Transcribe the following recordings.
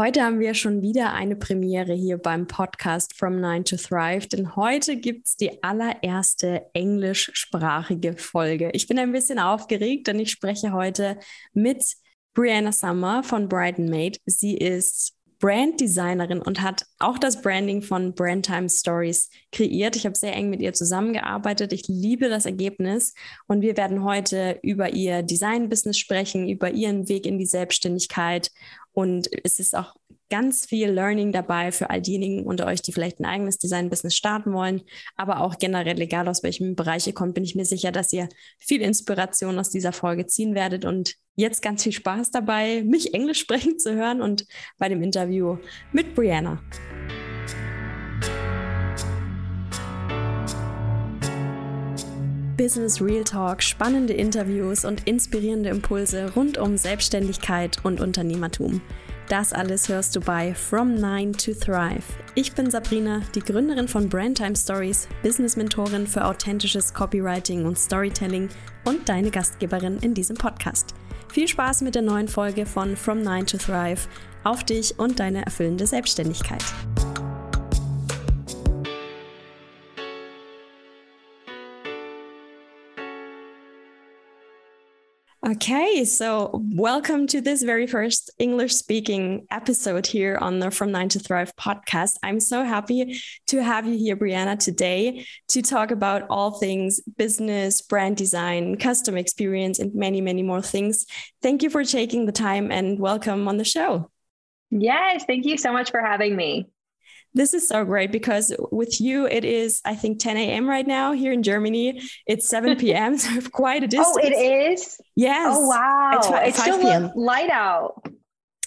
Heute haben wir schon wieder eine Premiere hier beim Podcast From Nine to Thrive, denn heute gibt es die allererste englischsprachige Folge. Ich bin ein bisschen aufgeregt, denn ich spreche heute mit Brianna Summer von Brighton Made. Sie ist Branddesignerin und hat auch das Branding von Brandtime Stories kreiert. Ich habe sehr eng mit ihr zusammengearbeitet. Ich liebe das Ergebnis und wir werden heute über ihr Design-Business sprechen, über ihren Weg in die Selbstständigkeit und es ist auch ganz viel Learning dabei für all diejenigen unter euch, die vielleicht ein eigenes Design-Business starten wollen, aber auch generell, egal aus welchem Bereich ihr kommt, bin ich mir sicher, dass ihr viel Inspiration aus dieser Folge ziehen werdet und jetzt ganz viel Spaß dabei, mich Englisch sprechen zu hören und bei dem Interview mit Brianna. Business Real Talk, spannende Interviews und inspirierende Impulse rund um Selbstständigkeit und Unternehmertum. Das alles hörst du bei From Nine to Thrive. Ich bin Sabrina, die Gründerin von Brandtime Stories, Business-Mentorin für authentisches Copywriting und Storytelling und deine Gastgeberin in diesem Podcast. Viel Spaß mit der neuen Folge von From Nine to Thrive auf dich und deine erfüllende Selbstständigkeit. Okay, so welcome to this very first English speaking episode here on the From Nine to Thrive podcast. I'm so happy to have you here, Brianna, today to talk about all things business, brand design, custom experience, and many, many more things. Thank you for taking the time and welcome on the show. Yes, thank you so much for having me. This is so great because with you, it is, I think, 10 a.m. right now here in Germany. It's 7 p.m. So quite a distance. Oh, it is? Yes. Oh, wow. It's, it's 5 still p.m. light out.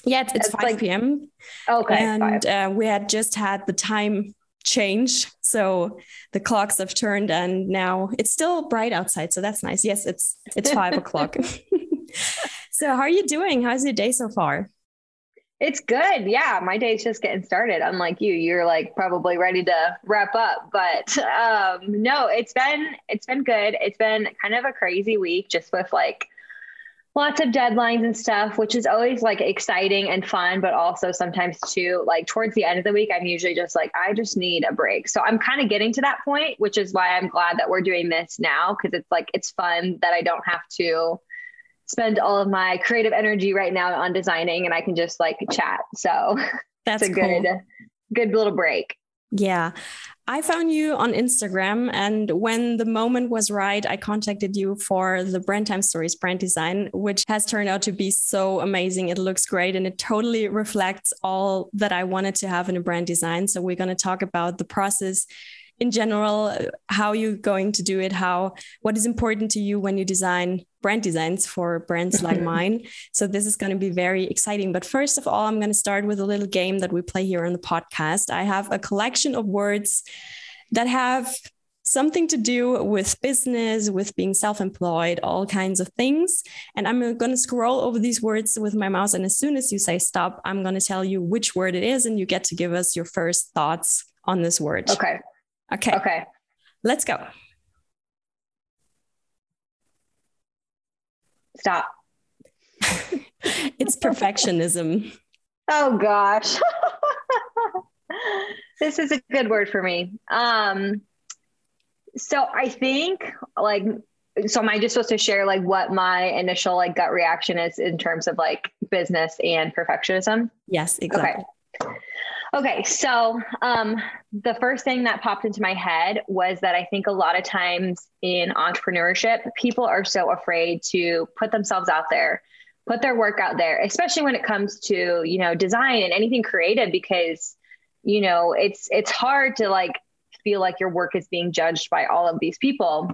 Yeah, it's, it's 5 like, p.m. Okay. And uh, we had just had the time change. So the clocks have turned and now it's still bright outside. So that's nice. Yes, it's it's five o'clock. so how are you doing? How's your day so far? It's good. Yeah, my day's just getting started. Unlike you, you're like probably ready to wrap up. But um, no, it's been it's been good. It's been kind of a crazy week, just with like lots of deadlines and stuff, which is always like exciting and fun, but also sometimes too like towards the end of the week, I'm usually just like I just need a break. So I'm kind of getting to that point, which is why I'm glad that we're doing this now because it's like it's fun that I don't have to spend all of my creative energy right now on designing and I can just like chat. So that's a cool. good, good little break. Yeah. I found you on Instagram, and when the moment was right, I contacted you for the Brand Time Stories brand design, which has turned out to be so amazing. It looks great and it totally reflects all that I wanted to have in a brand design. So, we're going to talk about the process in general, how you're going to do it, how what is important to you when you design brand designs for brands like mine. So this is going to be very exciting. But first of all, I'm going to start with a little game that we play here on the podcast. I have a collection of words that have something to do with business, with being self employed, all kinds of things. And I'm going to scroll over these words with my mouse. And as soon as you say stop, I'm going to tell you which word it is. And you get to give us your first thoughts on this word. Okay. Okay. Okay. Let's go. Stop. it's perfectionism. Oh gosh. this is a good word for me. Um so I think like so am I just supposed to share like what my initial like gut reaction is in terms of like business and perfectionism? Yes, exactly. Okay. Okay, so um, the first thing that popped into my head was that I think a lot of times in entrepreneurship, people are so afraid to put themselves out there, put their work out there, especially when it comes to you know design and anything creative, because you know it's it's hard to like feel like your work is being judged by all of these people.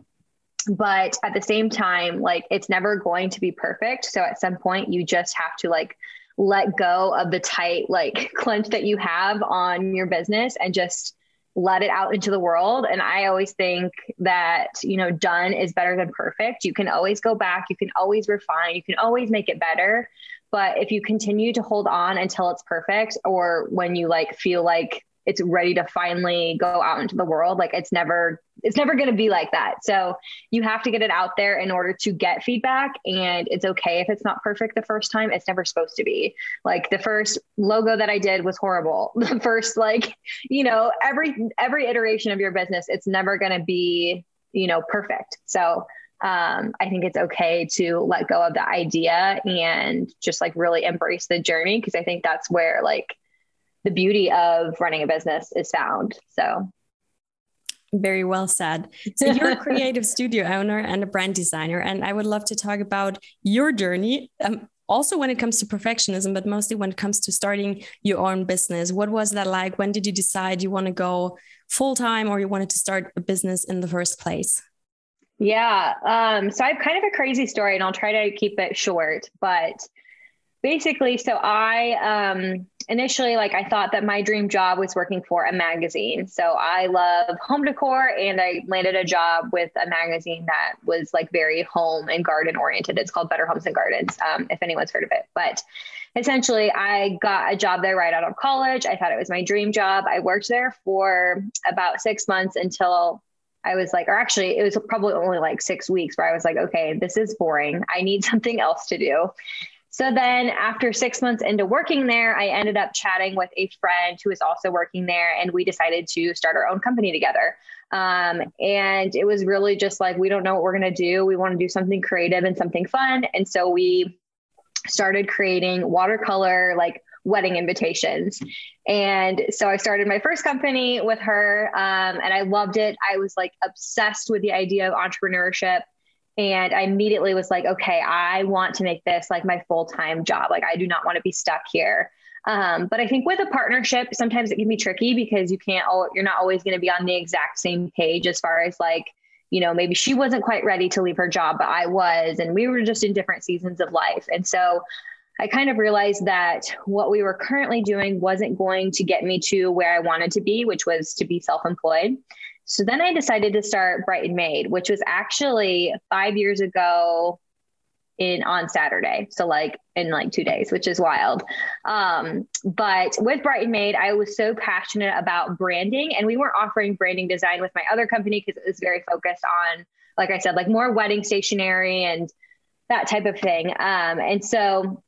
But at the same time like it's never going to be perfect. So at some point you just have to like let go of the tight like clench that you have on your business and just let it out into the world. And i always think that you know done is better than perfect. You can always go back. You can always refine. You can always make it better. But if you continue to hold on until it's perfect or when you like feel like it's ready to finally go out into the world. Like it's never it's never going to be like that. So you have to get it out there in order to get feedback and it's okay if it's not perfect the first time. It's never supposed to be. Like the first logo that I did was horrible. The first like, you know, every every iteration of your business it's never going to be, you know, perfect. So um, I think it's okay to let go of the idea and just like really embrace the journey because I think that's where like the beauty of running a business is found. So very well said. So you're a creative studio owner and a brand designer, and I would love to talk about your journey. Um, also when it comes to perfectionism, but mostly when it comes to starting your own business. What was that like? When did you decide you want to go full time or you wanted to start a business in the first place? Yeah. Um, so I have kind of a crazy story and I'll try to keep it short, but basically, so I um, initially, like, I thought that my dream job was working for a magazine. So I love home decor and I landed a job with a magazine that was like very home and garden oriented. It's called Better Homes and Gardens, um, if anyone's heard of it. But essentially, I got a job there right out of college. I thought it was my dream job. I worked there for about six months until I was like, or actually, it was probably only like six weeks where I was like, okay, this is boring. I need something else to do. So then, after six months into working there, I ended up chatting with a friend who was also working there, and we decided to start our own company together. Um, and it was really just like, we don't know what we're going to do. We want to do something creative and something fun. And so we started creating watercolor, like wedding invitations. And so I started my first company with her um, and I loved it. I was like obsessed with the idea of entrepreneurship. And I immediately was like, okay, I want to make this like my full time job. Like, I do not want to be stuck here. Um, but I think with a partnership, sometimes it can be tricky because you can't, you're not always going to be on the exact same page as far as like, you know, maybe she wasn't quite ready to leave her job, but I was, and we were just in different seasons of life. And so I kind of realized that what we were currently doing wasn't going to get me to where I wanted to be, which was to be self employed. So then I decided to start Brighton Made, which was actually five years ago in on Saturday. So like in like two days, which is wild. Um, but with Brighton Made, I was so passionate about branding and we weren't offering branding design with my other company because it was very focused on, like I said, like more wedding stationery and that type of thing. Um, and so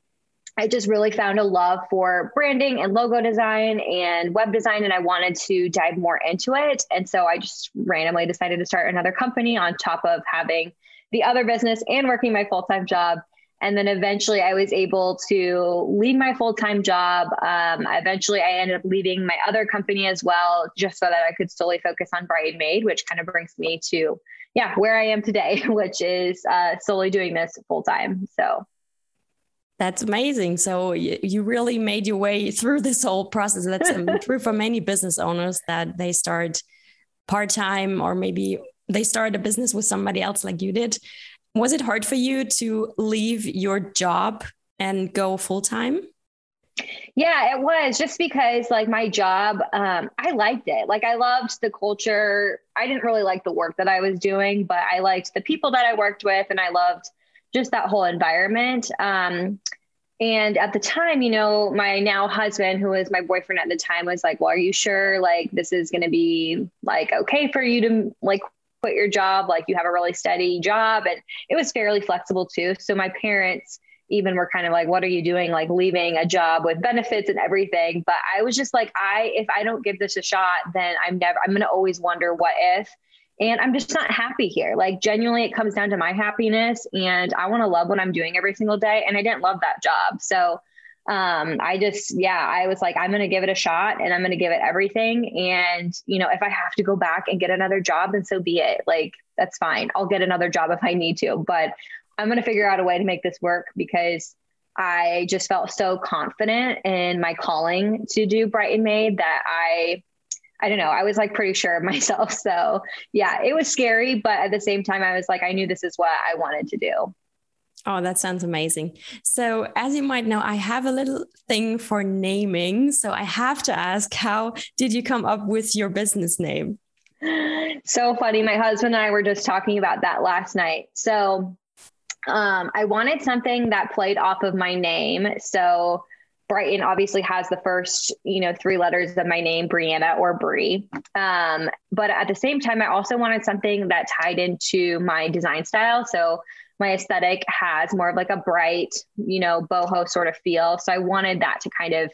I just really found a love for branding and logo design and web design, and I wanted to dive more into it. And so I just randomly decided to start another company on top of having the other business and working my full time job. And then eventually I was able to leave my full time job. Um, eventually I ended up leaving my other company as well, just so that I could solely focus on Made, which kind of brings me to, yeah, where I am today, which is uh, solely doing this full time. So that's amazing. So you really made your way through this whole process. That's um, true for many business owners that they start part time or maybe they start a business with somebody else like you did. Was it hard for you to leave your job and go full time? Yeah, it was just because like my job, um, I liked it. Like I loved the culture. I didn't really like the work that I was doing, but I liked the people that I worked with and I loved just that whole environment. Um, and at the time, you know, my now husband, who was my boyfriend at the time, was like, Well, are you sure like this is going to be like okay for you to like quit your job? Like you have a really steady job. And it was fairly flexible too. So my parents even were kind of like, What are you doing? Like leaving a job with benefits and everything. But I was just like, I, if I don't give this a shot, then I'm never, I'm going to always wonder what if and I'm just not happy here. Like genuinely it comes down to my happiness and I want to love what I'm doing every single day and I didn't love that job. So um I just yeah, I was like I'm going to give it a shot and I'm going to give it everything and you know, if I have to go back and get another job then so be it. Like that's fine. I'll get another job if I need to, but I'm going to figure out a way to make this work because I just felt so confident in my calling to do Brighton Made that I I don't know. I was like pretty sure of myself. So yeah, it was scary, but at the same time, I was like, I knew this is what I wanted to do. Oh, that sounds amazing. So, as you might know, I have a little thing for naming. So, I have to ask, how did you come up with your business name? So funny. My husband and I were just talking about that last night. So, um, I wanted something that played off of my name. So, Brighton obviously has the first, you know, three letters of my name, Brianna or Brie. Um, but at the same time, I also wanted something that tied into my design style. So my aesthetic has more of like a bright, you know, boho sort of feel. So I wanted that to kind of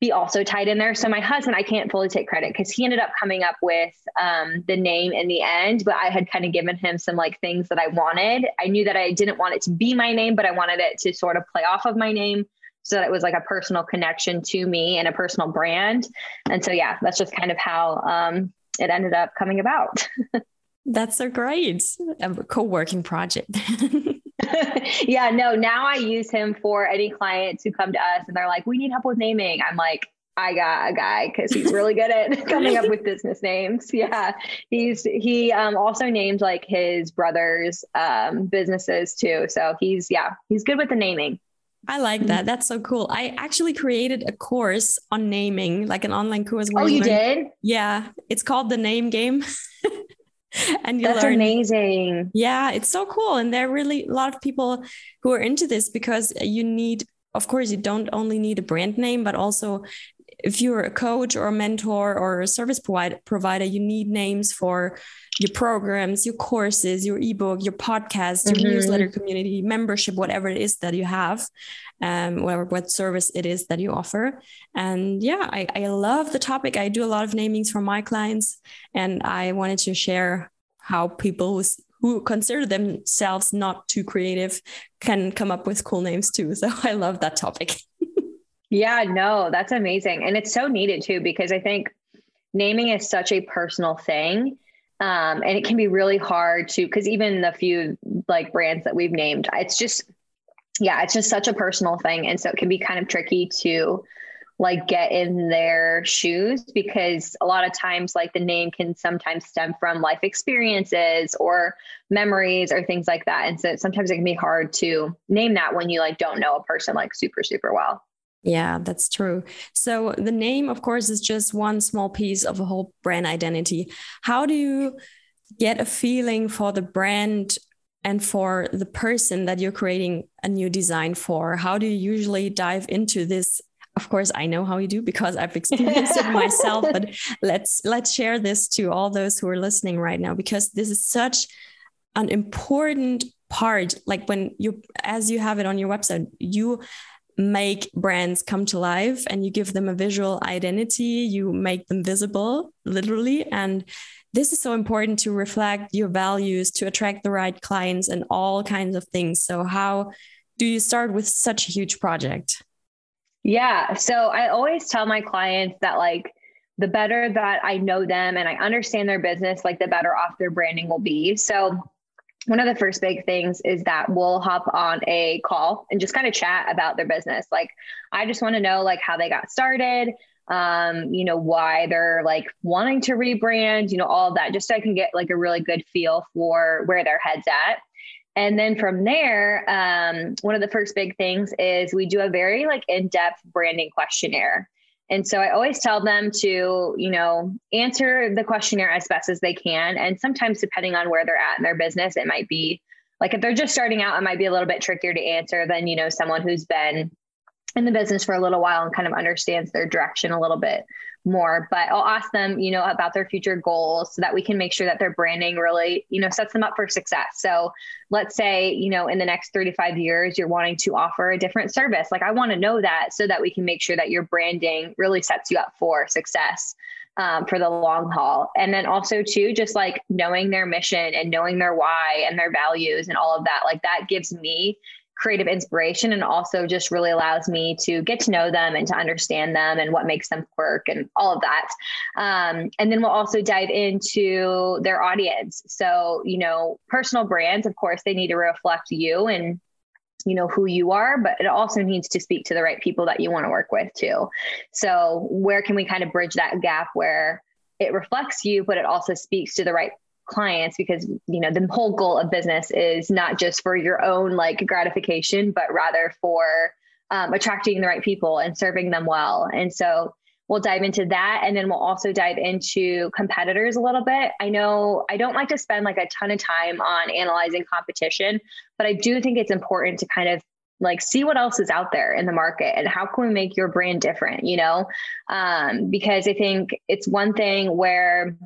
be also tied in there. So my husband, I can't fully take credit because he ended up coming up with um, the name in the end, but I had kind of given him some like things that I wanted. I knew that I didn't want it to be my name, but I wanted it to sort of play off of my name so that it was like a personal connection to me and a personal brand. And so, yeah, that's just kind of how um, it ended up coming about. that's so great. A co-working project. yeah, no, now I use him for any clients who come to us and they're like, we need help with naming. I'm like, I got a guy because he's really good at coming up with business names. Yeah. He's he um, also named like his brother's um, businesses too. So he's yeah, he's good with the naming. I like that. That's so cool. I actually created a course on naming, like an online course. oh, you, you did? Yeah. It's called the name game. and you That's learn. amazing. Yeah, it's so cool. And there are really a lot of people who are into this because you need, of course, you don't only need a brand name, but also if you're a coach or a mentor or a service provider, provider you need names for your programs, your courses, your ebook, your podcast, your mm-hmm. newsletter community, membership, whatever it is that you have, um, whatever what service it is that you offer. And yeah, I, I love the topic. I do a lot of namings for my clients, and I wanted to share how people who, who consider themselves not too creative can come up with cool names too. So I love that topic. yeah, no, that's amazing. And it's so needed too, because I think naming is such a personal thing um, and it can be really hard to, because even the few like brands that we've named, it's just, yeah, it's just such a personal thing. And so it can be kind of tricky to like get in their shoes because a lot of times like the name can sometimes stem from life experiences or memories or things like that and so sometimes it can be hard to name that when you like don't know a person like super super well yeah, that's true. So the name, of course, is just one small piece of a whole brand identity. How do you get a feeling for the brand and for the person that you're creating a new design for? How do you usually dive into this? Of course, I know how you do because I've experienced it myself, but let's let's share this to all those who are listening right now because this is such an important part like when you as you have it on your website you make brands come to life and you give them a visual identity, you make them visible, literally. And this is so important to reflect your values, to attract the right clients, and all kinds of things. So, how do you start with such a huge project? Yeah. So, I always tell my clients that, like, the better that I know them and I understand their business, like, the better off their branding will be. So, one of the first big things is that we'll hop on a call and just kind of chat about their business. Like, I just want to know like how they got started, um, you know, why they're like wanting to rebrand, you know, all of that, just so I can get like a really good feel for where their head's at. And then from there, um, one of the first big things is we do a very like in-depth branding questionnaire. And so I always tell them to, you know, answer the questionnaire as best as they can. And sometimes, depending on where they're at in their business, it might be like if they're just starting out, it might be a little bit trickier to answer than, you know, someone who's been in the business for a little while and kind of understands their direction a little bit more but i'll ask them you know about their future goals so that we can make sure that their branding really you know sets them up for success. So let's say you know in the next 35 years you're wanting to offer a different service. Like i want to know that so that we can make sure that your branding really sets you up for success um, for the long haul. And then also too just like knowing their mission and knowing their why and their values and all of that like that gives me creative inspiration and also just really allows me to get to know them and to understand them and what makes them work and all of that. Um, and then we'll also dive into their audience. So, you know, personal brands, of course, they need to reflect you and you know who you are but it also needs to speak to the right people that you want to work with too so where can we kind of bridge that gap where it reflects you but it also speaks to the right clients because you know the whole goal of business is not just for your own like gratification but rather for um, attracting the right people and serving them well. And so we'll dive into that and then we'll also dive into competitors a little bit. I know i don't like to spend like a ton of time on analyzing competition but i do think it's important to kind of like see what else is out there in the market and how can we make your brand different you know? Um, because i think it's one thing where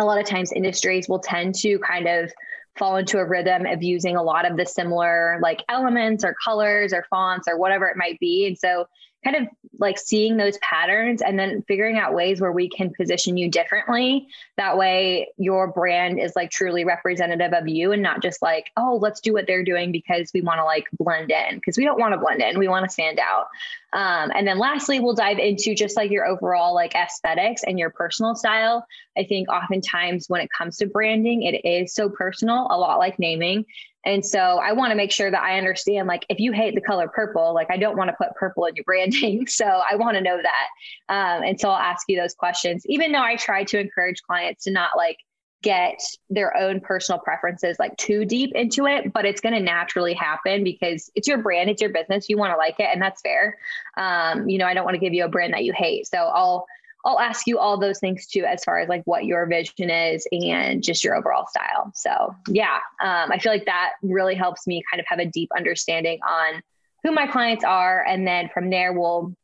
a lot of times industries will tend to kind of fall into a rhythm of using a lot of the similar like elements or colors or fonts or whatever it might be. And so kind of like seeing those patterns and then figuring out ways where we can position you differently. That way, your brand is like truly representative of you and not just like, oh, let's do what they're doing because we want to like blend in, because we don't want to blend in. We want to stand out. Um, and then lastly, we'll dive into just like your overall like aesthetics and your personal style. I think oftentimes when it comes to branding, it is so personal, a lot like naming. And so I want to make sure that I understand like if you hate the color purple, like I don't want to put purple in your branding. So I want to know that. Um, and so I'll ask you those questions, even though I try to encourage clients to not like get their own personal preferences like too deep into it, but it's going to naturally happen because it's your brand, it's your business. You want to like it, and that's fair. Um, you know, I don't want to give you a brand that you hate. So I'll I'll ask you all those things too, as far as like what your vision is and just your overall style. So, yeah, um, I feel like that really helps me kind of have a deep understanding on who my clients are. And then from there, we'll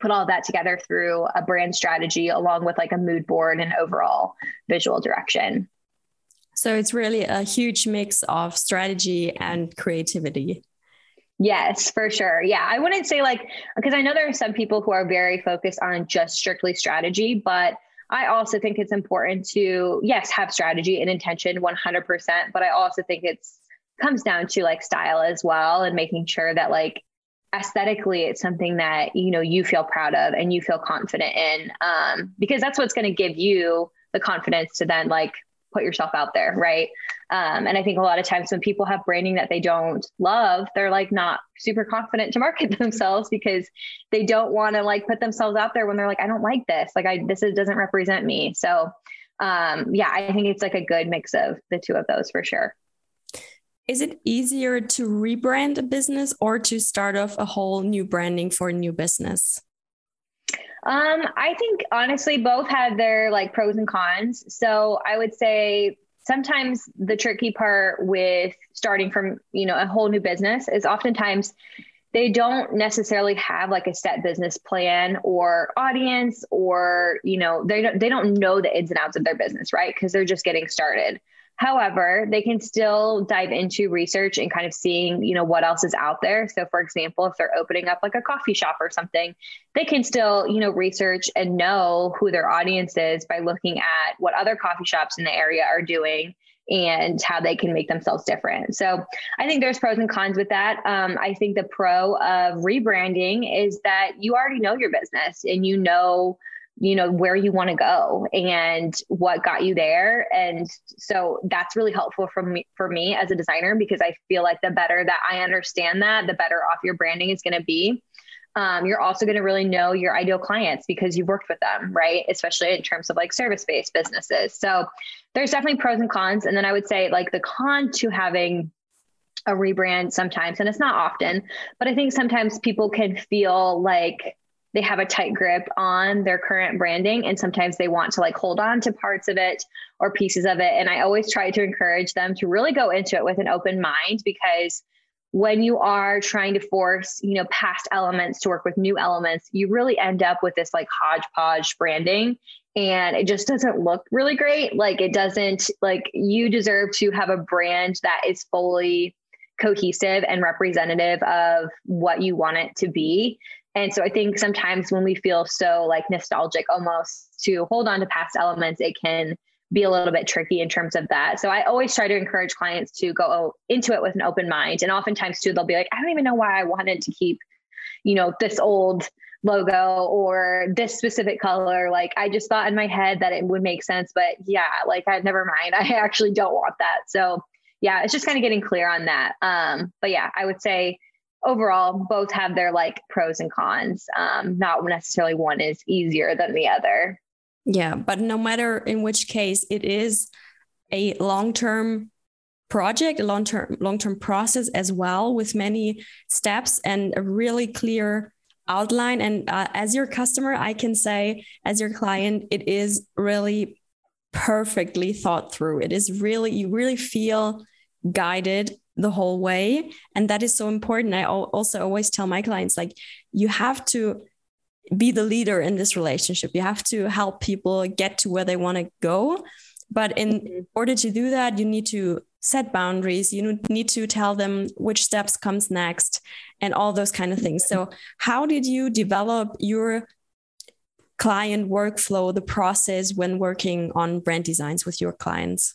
put all that together through a brand strategy along with like a mood board and overall visual direction. So, it's really a huge mix of strategy and creativity. Yes, for sure. Yeah. I wouldn't say like, because I know there are some people who are very focused on just strictly strategy, but I also think it's important to, yes, have strategy and intention 100%. But I also think it's comes down to like style as well and making sure that like aesthetically it's something that you know you feel proud of and you feel confident in um, because that's what's going to give you the confidence to then like put yourself out there right um, and I think a lot of times when people have branding that they don't love, they're like not super confident to market themselves because they don't want to like put themselves out there when they're like, I don't like this. Like I, this is, doesn't represent me. So um, yeah, I think it's like a good mix of the two of those for sure. Is it easier to rebrand a business or to start off a whole new branding for a new business? Um, I think honestly, both have their like pros and cons. So I would say sometimes the tricky part with starting from you know a whole new business is oftentimes they don't necessarily have like a set business plan or audience or you know they don't they don't know the ins and outs of their business right because they're just getting started However, they can still dive into research and kind of seeing, you know, what else is out there. So for example, if they're opening up like a coffee shop or something, they can still, you know, research and know who their audience is by looking at what other coffee shops in the area are doing and how they can make themselves different. So I think there's pros and cons with that. Um, I think the pro of rebranding is that you already know your business and you know you know where you want to go and what got you there. And so that's really helpful for me for me as a designer because i feel like the better that i understand that the better off your branding is going to be. Um, you're also going to really know your ideal clients because you've worked with them right? Especially in terms of like service based businesses. So there's definitely pros and cons. And then i would say like the con to having a rebrand sometimes and it's not often but i think sometimes people can feel like they have a tight grip on their current branding and sometimes they want to like hold on to parts of it or pieces of it. And i always try to encourage them to really go into it with an open mind because when you are trying to force you know past elements to work with new elements you really end up with this like hodgepodge branding. And it just doesn't look really great. Like it doesn't like you deserve to have a brand that is fully cohesive and representative of what you want it to be and so I think sometimes when we feel so like nostalgic almost to hold on to past elements, it can be a little bit tricky in terms of that. So I always try to encourage clients to go into it with an open mind. And oftentimes too, they'll be like, I don't even know why I wanted to keep, you know, this old logo or this specific color. Like I just thought in my head that it would make sense, but yeah, like I never mind. I actually don't want that. So yeah, it's just kind of getting clear on that. Um, but yeah, I would say overall both have their like pros and cons. Um, not necessarily one is easier than the other. Yeah but no matter in which case it is a long-term project a long-term long-term process as well with many steps and a really clear outline. And uh, as your customer i can say as your client it is really perfectly thought through. It is really you really feel guided the whole way. And that is so important. I also always tell my clients like you have to be the leader in this relationship. You have to help people get to where they want to go. But in mm-hmm. order to do that you need to set boundaries. You need to tell them which steps comes next and all those kind of things. So how did you develop your client workflow the process when working on brand designs with your clients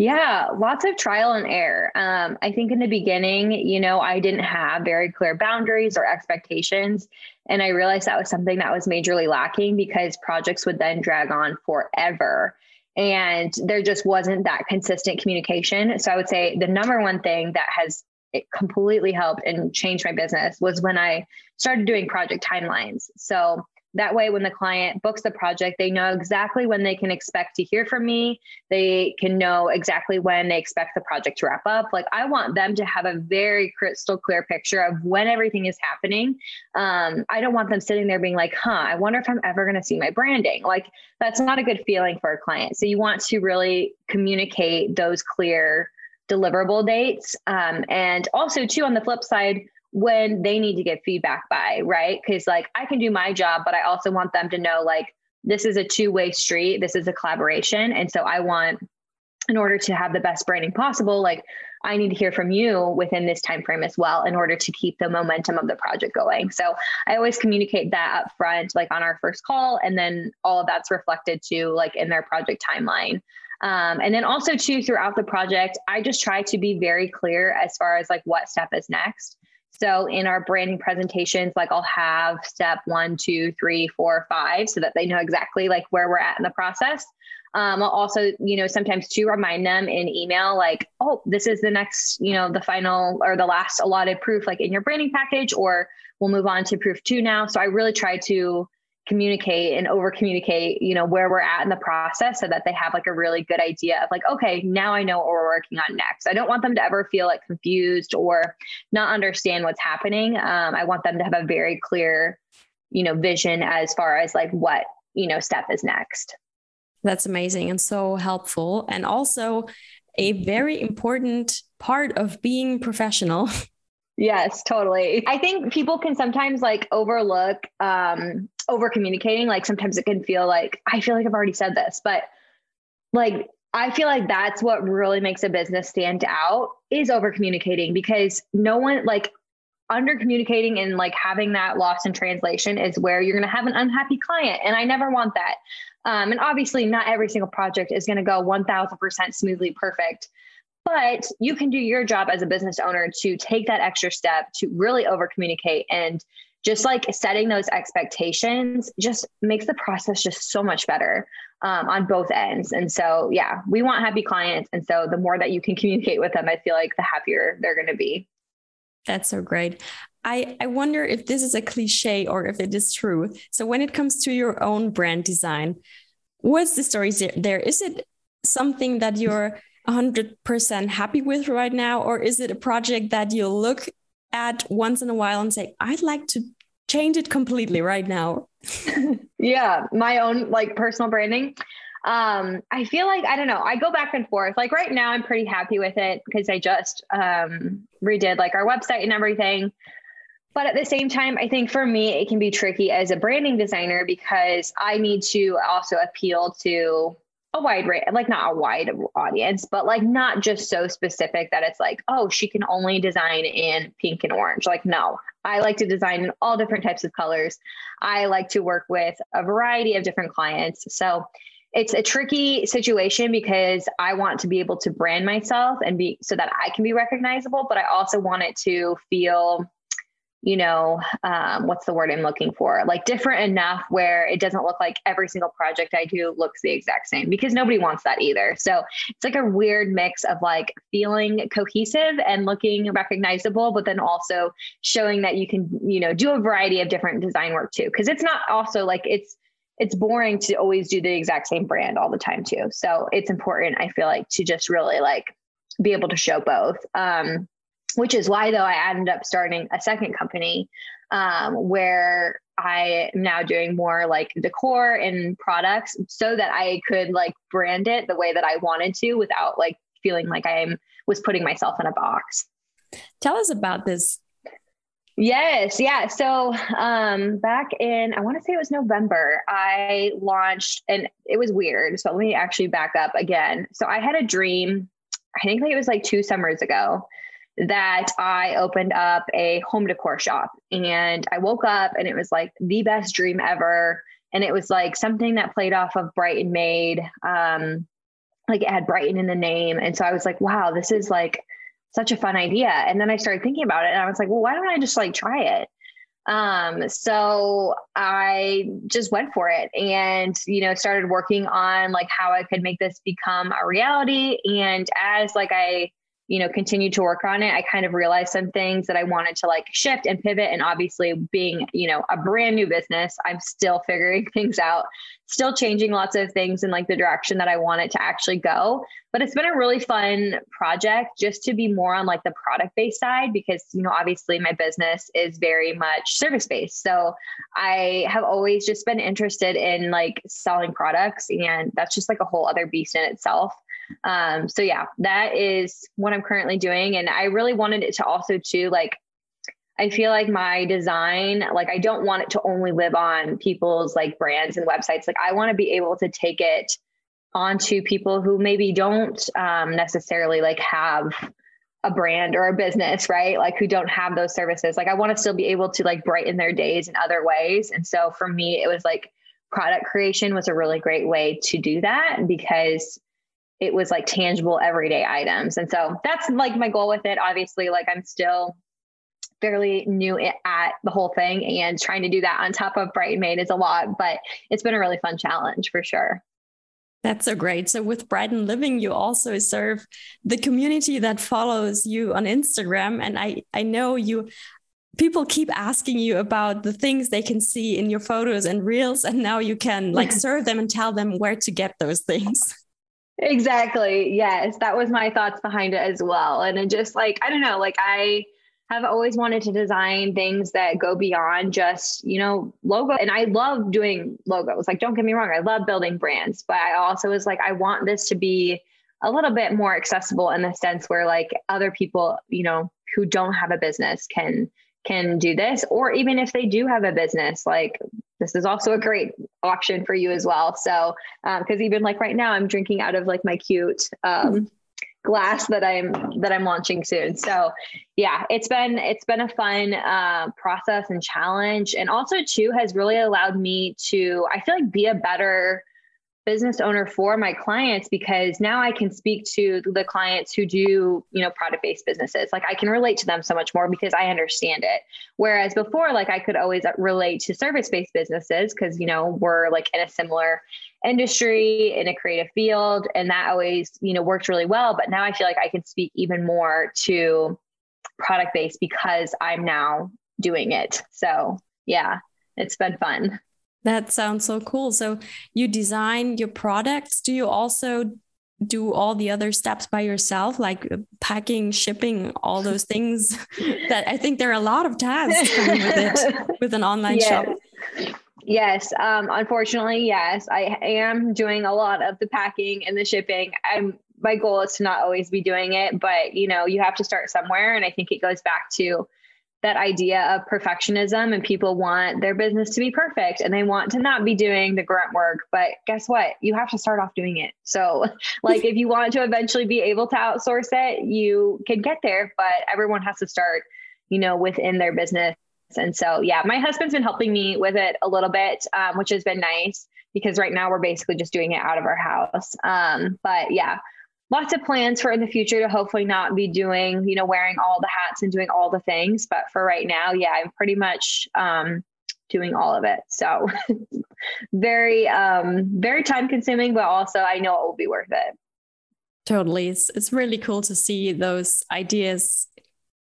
yeah, lots of trial and error. Um, I think in the beginning, you know, I didn't have very clear boundaries or expectations. And I realized that was something that was majorly lacking because projects would then drag on forever. And there just wasn't that consistent communication. So I would say the number one thing that has completely helped and changed my business was when I started doing project timelines. So that way, when the client books the project, they know exactly when they can expect to hear from me. They can know exactly when they expect the project to wrap up. Like, I want them to have a very crystal clear picture of when everything is happening. Um, I don't want them sitting there being like, huh, I wonder if I'm ever going to see my branding. Like, that's not a good feeling for a client. So, you want to really communicate those clear deliverable dates. Um, and also, too, on the flip side, when they need to get feedback by, right? Because like I can do my job, but I also want them to know like this is a two way street, this is a collaboration. And so I want, in order to have the best branding possible, like I need to hear from you within this time frame as well in order to keep the momentum of the project going. So I always communicate that up front, like on our first call, and then all of that's reflected to like in their project timeline. Um, and then also too throughout the project, I just try to be very clear as far as like what step is next. So in our branding presentations, like I'll have step one, two, three, four, five, so that they know exactly like where we're at in the process. Um, I'll also, you know, sometimes to remind them in email, like, oh, this is the next, you know, the final or the last allotted proof, like in your branding package, or we'll move on to proof two now. So I really try to communicate and over communicate you know where we're at in the process so that they have like a really good idea of like okay now i know what we're working on next. I don't want them to ever feel like confused or not understand what's happening. Um, i want them to have a very clear you know vision as far as like what you know step is next. That's amazing and so helpful and also a very important part of being professional. Yes, totally. I think people can sometimes like overlook um over communicating. Like sometimes it can feel like I feel like I've already said this, but like I feel like that's what really makes a business stand out is over communicating because no one like under communicating and like having that loss in translation is where you're going to have an unhappy client. And I never want that. Um, and obviously, not every single project is going to go 1000% smoothly perfect. But you can do your job as a business owner to take that extra step to really over communicate and just like setting those expectations just makes the process just so much better um, on both ends. And so, yeah, we want happy clients. And so, the more that you can communicate with them, I feel like the happier they're going to be. That's so great. I, I wonder if this is a cliche or if it is true. So, when it comes to your own brand design, what's the story there? Is it something that you're 100% happy with right now? Or is it a project that you look at once in a while and say, I'd like to change it completely right now? yeah, my own like personal branding. Um, I feel like I don't know. I go back and forth. Like right now, I'm pretty happy with it because I just um, redid like our website and everything. But at the same time, I think for me, it can be tricky as a branding designer because I need to also appeal to a wide range, like not a wide audience, but like not just so specific that it's like, oh, she can only design in pink and orange. Like, no, I like to design in all different types of colors. I like to work with a variety of different clients. So it's a tricky situation because I want to be able to brand myself and be so that I can be recognizable, but I also want it to feel you know, um, what's the word I'm looking for? Like different enough where it doesn't look like every single project I do looks the exact same because nobody wants that either. So it's like a weird mix of like feeling cohesive and looking recognizable, but then also showing that you can, you know, do a variety of different design work too. Cause it's not also like it's, it's boring to always do the exact same brand all the time too. So it's important, I feel like, to just really like be able to show both. Um, which is why though I ended up starting a second company um, where I am now doing more like decor and products so that I could like brand it the way that I wanted to without like feeling like I'm was putting myself in a box. Tell us about this. Yes, yeah. So um, back in, I want to say it was November, I launched, and it was weird. So let me actually back up again. So I had a dream, I think like it was like two summers ago, that I opened up a home decor shop. And I woke up and it was like the best dream ever. And it was like something that played off of Brighton Made. Um, like it had Brighton in the name. And so I was like, wow, this is like such a fun idea. And then I started thinking about it and I was like, well, why don't I just like try it? Um, so I just went for it and, you know, started working on like how I could make this become a reality. And as like I you know, continued to work on it, I kind of realized some things that I wanted to like shift and pivot. And obviously, being, you know, a brand new business, I'm still figuring things out, still changing lots of things in like the direction that I want it to actually go. But it's been a really fun project just to be more on like the product based side because, you know, obviously my business is very much service based. So I have always just been interested in like selling products, and that's just like a whole other beast in itself. Um, so yeah, that is what I'm currently doing. And I really wanted it to also too, like, I feel like my design, like I don't want it to only live on people's like brands and websites. Like I want to be able to take it onto people who maybe don't um, necessarily like have a brand or a business, right? Like who don't have those services. Like I want to still be able to like brighten their days in other ways. And so for me, it was like product creation was a really great way to do that because it was like tangible everyday items. And so that's like my goal with it. Obviously, like I'm still fairly new at the whole thing and trying to do that on top of Brighton Made is a lot, but it's been a really fun challenge for sure. That's so great. So with Brighton Living, you also serve the community that follows you on Instagram. And I, I know you people keep asking you about the things they can see in your photos and reels, and now you can like serve them and tell them where to get those things. Exactly. Yes. That was my thoughts behind it as well. And it just like, I don't know, like I have always wanted to design things that go beyond just, you know, logo. And I love doing logos. Like, don't get me wrong, I love building brands, but I also was like, I want this to be a little bit more accessible in the sense where like other people, you know, who don't have a business can can do this or even if they do have a business like this is also a great option for you as well. So because um, even like right now i'm drinking out of like my cute um, glass that i'm that i'm launching soon. So yeah it's been it's been a fun uh, process and challenge. And also too has really allowed me to i feel like be a better business owner for my clients because now I can speak to the clients who do, you know, product based businesses. Like I can relate to them so much more because I understand it. Whereas before, like I could always uh, relate to service based businesses because, you know, we're like in a similar industry in a creative field. And that always, you know, worked really well. But now I feel like I can speak even more to product based because I'm now doing it. So yeah, it's been fun. That sounds so cool. So you design your products. Do you also do all the other steps by yourself, like uh, packing, shipping, all those things? that I think there are a lot of tasks with it with an online yes. shop. Yes. Um, unfortunately, yes, I am doing a lot of the packing and the shipping. I'm my goal is to not always be doing it, but you know, you have to start somewhere. And I think it goes back to that idea of perfectionism and people want their business to be perfect and they want to not be doing the grunt work but guess what? You have to start off doing it. So like if you want to eventually be able to outsource it you can get there but everyone has to start you know within their business. And so yeah my husband's been helping me with it a little bit um, which has been nice because right now we're basically just doing it out of our house. Um, but yeah lots of plans for in the future to hopefully not be doing, you know, wearing all the hats and doing all the things. But for right now, yeah, I'm pretty much um, doing all of it. So very, um, very time consuming, but also I know it will be worth it. Totally. It's, it's really cool to see those ideas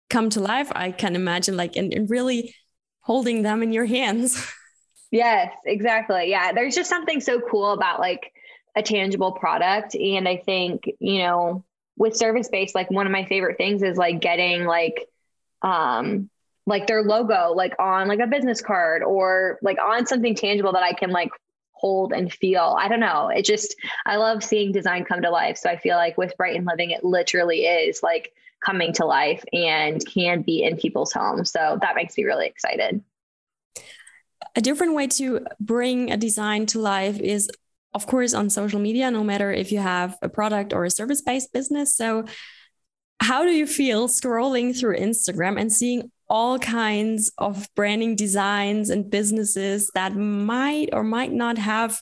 come to life. I can imagine like, and, and really holding them in your hands. yes, exactly. Yeah. There's just something so cool about like, a tangible product. And I think, you know, with service based, like one of my favorite things is like getting like, um, like their logo, like on like a business card or like on something tangible that I can like hold and feel. I don't know. It just, I love seeing design come to life. So I feel like with Brighton Living, it literally is like coming to life and can be in people's homes. So that makes me really excited. A different way to bring a design to life is, of course, on social media, no matter if you have a product or a service based business. So, how do you feel scrolling through Instagram and seeing all kinds of branding designs and businesses that might or might not have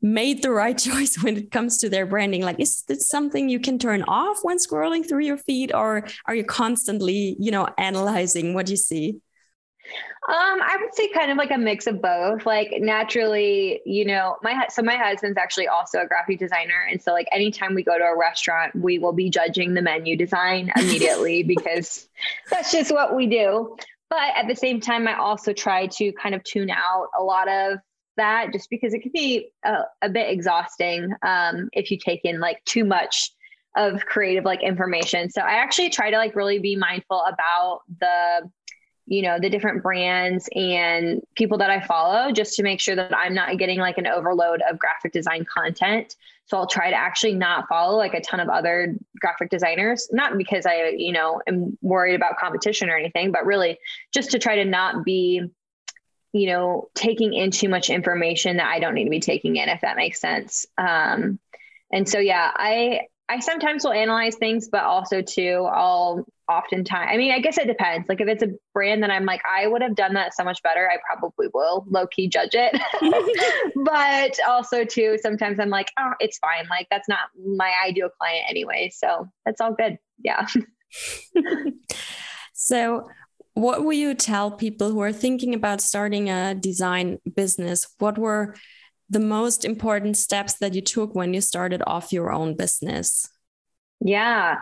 made the right choice when it comes to their branding like is this something you can turn off when scrolling through your feed or are you constantly you know analyzing what you see um, I would say kind of like a mix of both. Like naturally, you know, my so my husband's actually also a graphic designer, and so like anytime we go to a restaurant, we will be judging the menu design immediately because that's just what we do. But at the same time, I also try to kind of tune out a lot of that just because it can be a, a bit exhausting um, if you take in like too much of creative like information. So I actually try to like really be mindful about the you know the different brands and people that i follow just to make sure that i'm not getting like an overload of graphic design content. So i'll try to actually not follow like a ton of other graphic designers not because i you know am worried about competition or anything but really just to try to not be you know taking in too much information that i don't need to be taking in if that makes sense. Um and so yeah i I sometimes will analyze things, but also too, I'll oftentimes, I mean, I guess it depends. Like if it's a brand that I'm like, I would have done that so much better, I probably will low key judge it. but also too, sometimes I'm like, oh, it's fine. Like that's not my ideal client anyway. So that's all good. Yeah. so what will you tell people who are thinking about starting a design business? What were the most important steps that you took when you started off your own business? Yeah.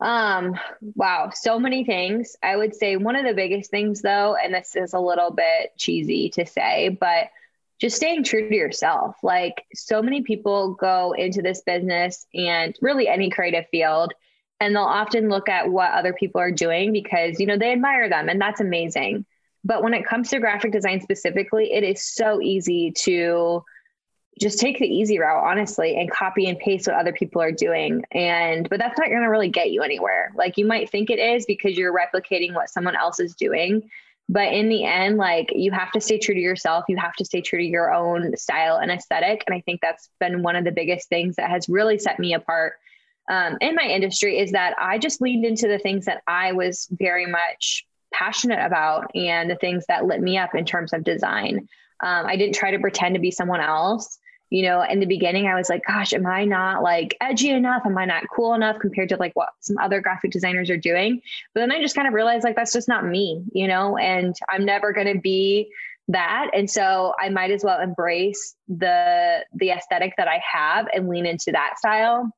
Um, wow, so many things. I would say one of the biggest things though, and this is a little bit cheesy to say, but just staying true to yourself. Like so many people go into this business and really any creative field and they'll often look at what other people are doing because you know they admire them and that's amazing. But when it comes to graphic design specifically, it is so easy to just take the easy route honestly and copy and paste what other people are doing. And but that's not going to really get you anywhere. Like you might think it is because you're replicating what someone else is doing but in the end like you have to stay true to yourself. You have to stay true to your own style and aesthetic. And i think that's been one of the biggest things that has really set me apart um, in my industry is that i just leaned into the things that i was very much passionate about and the things that lit me up in terms of design. Um, i didn't try to pretend to be someone else you know in the beginning i was like gosh am i not like edgy enough? Am i not cool enough compared to like what some other graphic designers are doing? But then i just kind of realized like that's just not me you know and i'm never going to be that. And so i might as well embrace the the aesthetic that i have and lean into that style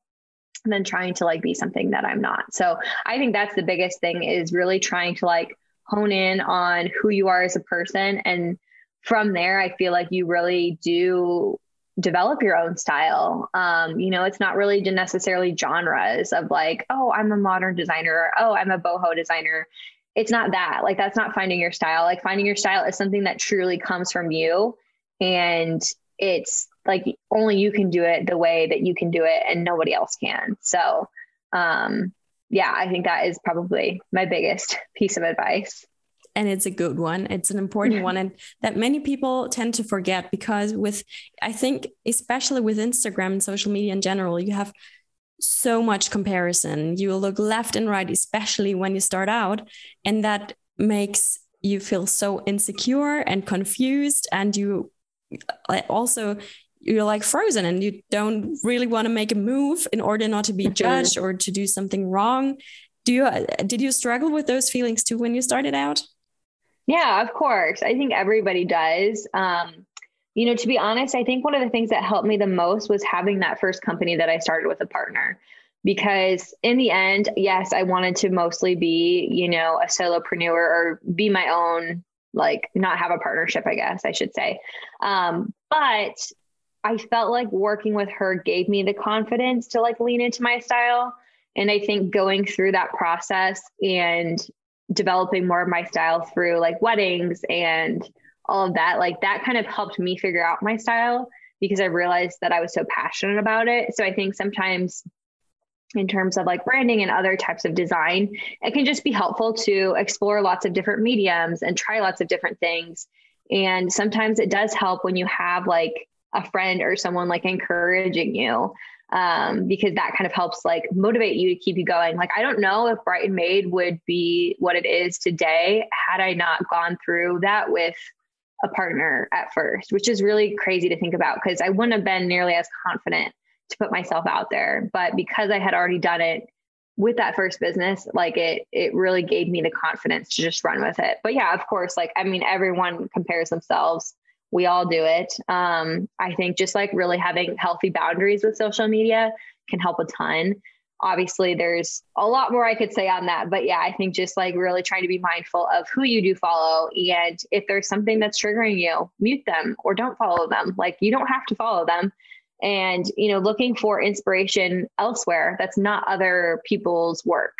and then trying to like be something that i'm not. So i think that's the biggest thing is really trying to like hone in on who you are as a person. And from there i feel like you really do develop your own style. Um, you know, it's not really necessarily genres of like, oh, I'm a modern designer, or, oh, I'm a boho designer. It's not that. Like, that's not finding your style. Like, finding your style is something that truly comes from you. And it's like only you can do it the way that you can do it, and nobody else can. So, um, yeah, I think that is probably my biggest piece of advice and it's a good one. It's an important one and that many people tend to forget because with i think especially with instagram and social media in general you have so much comparison. You look left and right especially when you start out and that makes you feel so insecure and confused and you uh, also you're like frozen and you don't really want to make a move in order not to be mm-hmm. judged or to do something wrong. Do you uh, did you struggle with those feelings too when you started out yeah, of course. I think everybody does. Um, you know, to be honest, I think one of the things that helped me the most was having that first company that I started with a partner. Because in the end, yes, I wanted to mostly be, you know, a solopreneur or be my own, like not have a partnership, I guess I should say. Um, but I felt like working with her gave me the confidence to like lean into my style. And I think going through that process and developing more of my style through like weddings and all of that like that kind of helped me figure out my style because I realized that I was so passionate about it. So I think sometimes in terms of like branding and other types of design, it can just be helpful to explore lots of different mediums and try lots of different things. And sometimes it does help when you have like a friend or someone like encouraging you um, because that kind of helps like motivate you to keep you going. Like, I don't know if Brighton Made would be what it is today had I not gone through that with a partner at first, which is really crazy to think about because I wouldn't have been nearly as confident to put myself out there. But because I had already done it with that first business, like it, it really gave me the confidence to just run with it. But yeah, of course, like, I mean, everyone compares themselves. We all do it. Um, I think just like really having healthy boundaries with social media can help a ton. Obviously, there's a lot more I could say on that. But yeah, I think just like really trying to be mindful of who you do follow. And if there's something that's triggering you, mute them or don't follow them. Like you don't have to follow them and you know looking for inspiration elsewhere that's not other people's work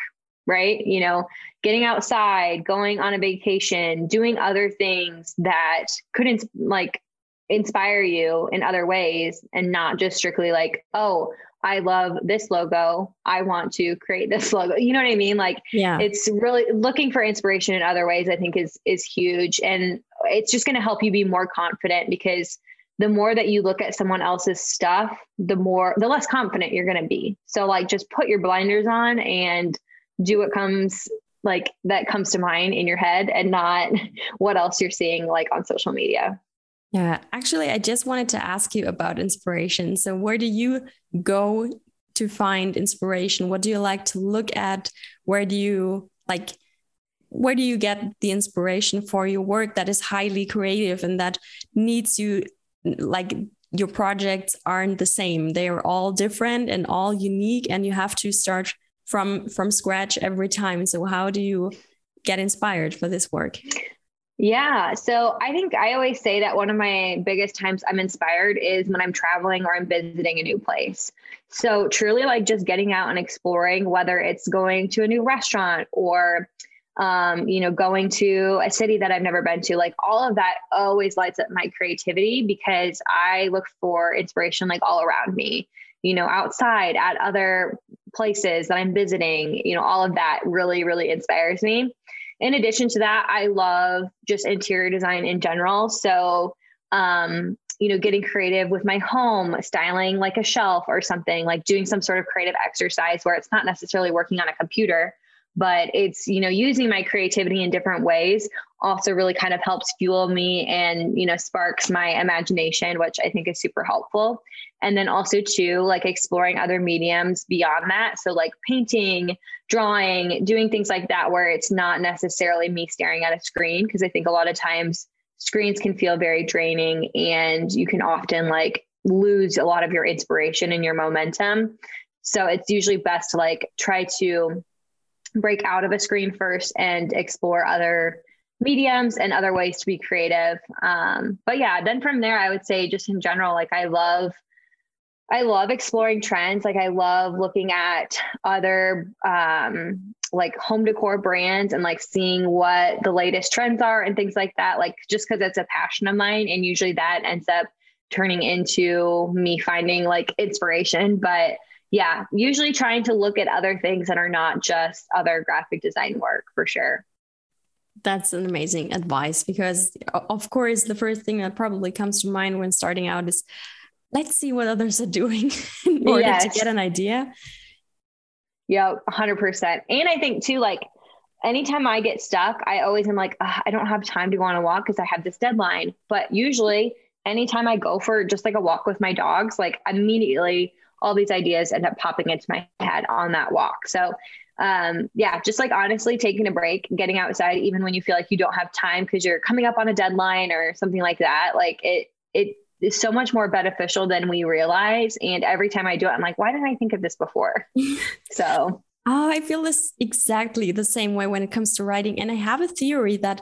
right you know getting outside going on a vacation doing other things that couldn't like inspire you in other ways and not just strictly like oh I love this logo. I want to create this logo. You know what I mean? Like yeah. it's really looking for inspiration in other ways I think is is huge and it's just going to help you be more confident because the more that you look at someone else's stuff, the more, the less confident you're going to be. So, like, just put your blinders on and do what comes like that comes to mind in your head and not what else you're seeing like on social media. Yeah, actually, I just wanted to ask you about inspiration. So, where do you go to find inspiration? What do you like to look at? Where do you like? Where do you get the inspiration for your work that is highly creative and that needs you like your projects aren't the same they're all different and all unique and you have to start from from scratch every time so how do you get inspired for this work yeah. So I think I always say that one of my biggest times I'm inspired is when I'm traveling or I'm visiting a new place. So truly like just getting out and exploring, whether it's going to a new restaurant or um, you know, going to a city that I've never been to, like all of that always lights up my creativity because I look for inspiration like all around me, you know, outside at other places that I'm visiting, you know, all of that really, really inspires me. In addition to that, I love just interior design in general. So, um, you know, getting creative with my home, styling like a shelf or something, like doing some sort of creative exercise where it's not necessarily working on a computer, but it's you know using my creativity in different ways also really kind of helps fuel me and you know sparks my imagination which i think is super helpful. And then also too like exploring other mediums beyond that. So like painting drawing doing things like that where it's not necessarily me staring at a screen because i think a lot of times screens can feel very draining and you can often like lose a lot of your inspiration and your momentum. So it's usually best to like try to break out of a screen first and explore other mediums and other ways to be creative. Um, but yeah, then from there, I would say just in general, like I love, I love exploring trends. Like I love looking at other um, like home decor brands and like seeing what the latest trends are and things like that. Like just because it's a passion of mine, and usually that ends up turning into me finding like inspiration. But yeah, usually trying to look at other things that are not just other graphic design work for sure. That's an amazing advice because, of course, the first thing that probably comes to mind when starting out is let's see what others are doing in order yes. to get an idea. Yeah, 100%. And I think, too, like, anytime I get stuck, I always am like, I don't have time to go on a walk because I have this deadline. But usually, anytime I go for just like a walk with my dogs, like immediately all these ideas end up popping into my head on that walk. So, um, yeah, just like honestly taking a break, getting outside, even when you feel like you don't have time because you're coming up on a deadline or something like that, like it, it is so much more beneficial than we realize. And every time I do it, I'm like, why didn't I think of this before? so, oh, I feel this exactly the same way when it comes to writing. And I have a theory that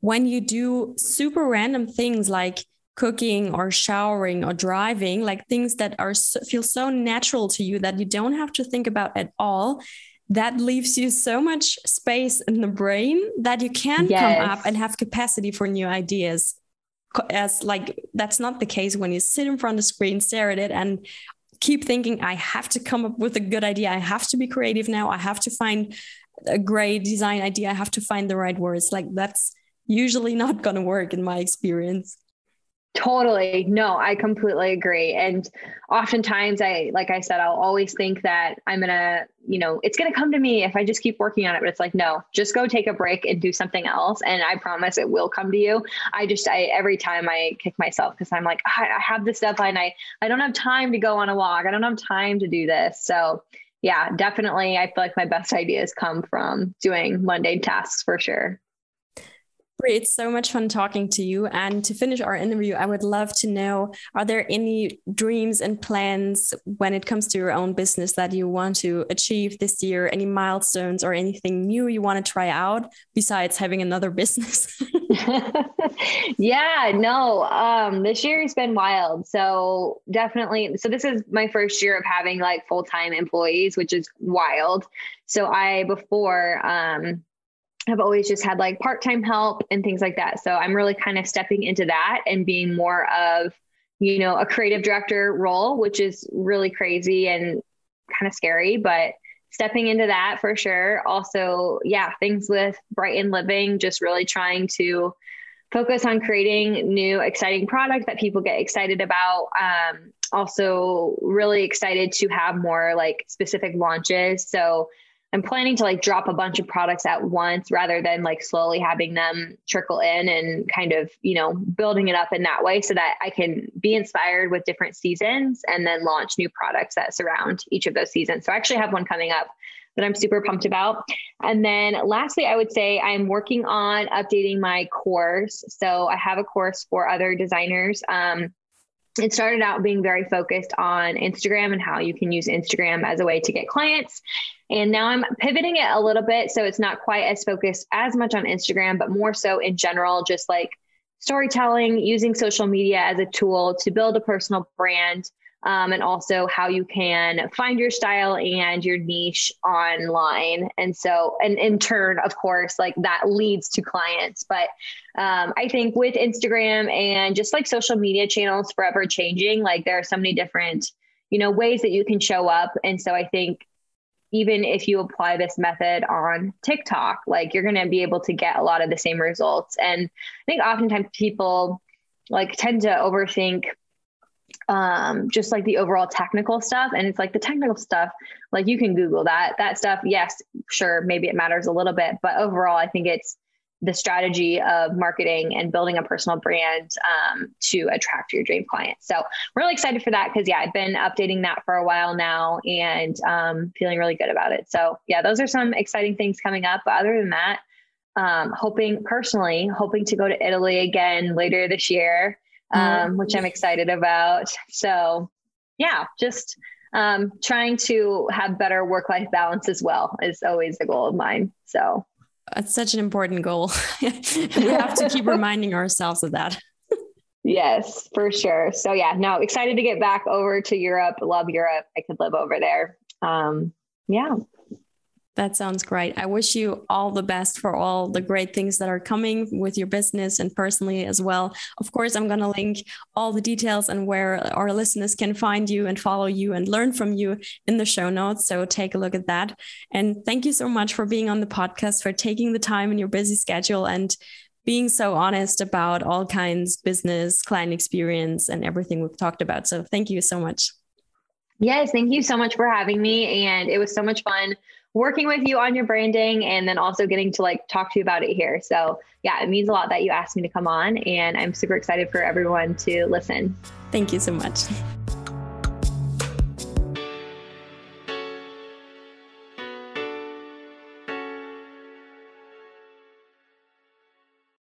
when you do super random things like cooking or showering or driving like things that are so, feel so natural to you that you don't have to think about at all that leaves you so much space in the brain that you can yes. come up and have capacity for new ideas as like that's not the case when you sit in front of the screen, stare at it, and keep thinking, I have to come up with a good idea. I have to be creative now. I have to find a great design idea. I have to find the right words. Like that's usually not going to work in my experience. Totally. No, I completely agree. And oftentimes I like I said I'll always think that I'm going to, you know, it's going to come to me if I just keep working on it, but it's like no, just go take a break and do something else and I promise it will come to you. I just I every time I kick myself cuz I'm like I, I have this deadline. I I don't have time to go on a walk. I don't have time to do this. So, yeah, definitely I feel like my best ideas come from doing mundane tasks for sure. It's so much fun talking to you. And to finish our interview, I would love to know are there any dreams and plans when it comes to your own business that you want to achieve this year? Any milestones or anything new you want to try out besides having another business? yeah, no. Um, this year has been wild. So definitely. So this is my first year of having like full time employees, which is wild. So I before um I've always just had like part time help and things like that. So I'm really kind of stepping into that and being more of, you know, a creative director role, which is really crazy and kind of scary, but stepping into that for sure. Also, yeah, things with Brighton Living, just really trying to focus on creating new, exciting product that people get excited about. Um, also, really excited to have more like specific launches. So, I'm planning to like drop a bunch of products at once rather than like slowly having them trickle in and kind of, you know, building it up in that way so that I can be inspired with different seasons and then launch new products that surround each of those seasons. So I actually have one coming up that I'm super pumped about. And then lastly, I would say I'm working on updating my course. So I have a course for other designers. Um, it started out being very focused on Instagram and how you can use Instagram as a way to get clients. And now I'm pivoting it a little bit. So it's not quite as focused as much on Instagram, but more so in general, just like storytelling, using social media as a tool to build a personal brand um, and also how you can find your style and your niche online. And so, and in turn, of course, like that leads to clients. But um, I think with Instagram and just like social media channels forever changing, like there are so many different, you know, ways that you can show up. And so I think even if you apply this method on TikTok, like you're going to be able to get a lot of the same results. And I think oftentimes people like tend to overthink um just like the overall technical stuff and it's like the technical stuff like you can google that that stuff yes sure maybe it matters a little bit but overall i think it's the strategy of marketing and building a personal brand um, to attract your dream clients. So really excited for that because yeah, I've been updating that for a while now and um, feeling really good about it. So yeah, those are some exciting things coming up. But other than that, um, hoping personally, hoping to go to Italy again later this year um, which I'm excited about. So, yeah, just um, trying to have better work life balance as well is always a goal of mine. So, it's such an important goal. we have to keep reminding ourselves of that. yes, for sure. So, yeah, no, excited to get back over to Europe. Love Europe. I could live over there. Um, yeah. That sounds great. I wish you all the best for all the great things that are coming with your business and personally as well. Of course, I'm going to link all the details and where our listeners can find you and follow you and learn from you in the show notes. So take a look at that. And thank you so much for being on the podcast, for taking the time in your busy schedule and being so honest about all kinds business, client experience, and everything we've talked about. So thank you so much. Yes, thank you so much for having me. And it was so much fun working with you on your branding and then also getting to like talk to you about it here. So, yeah, it means a lot that you asked me to come on, and I'm super excited for everyone to listen. Thank you so much.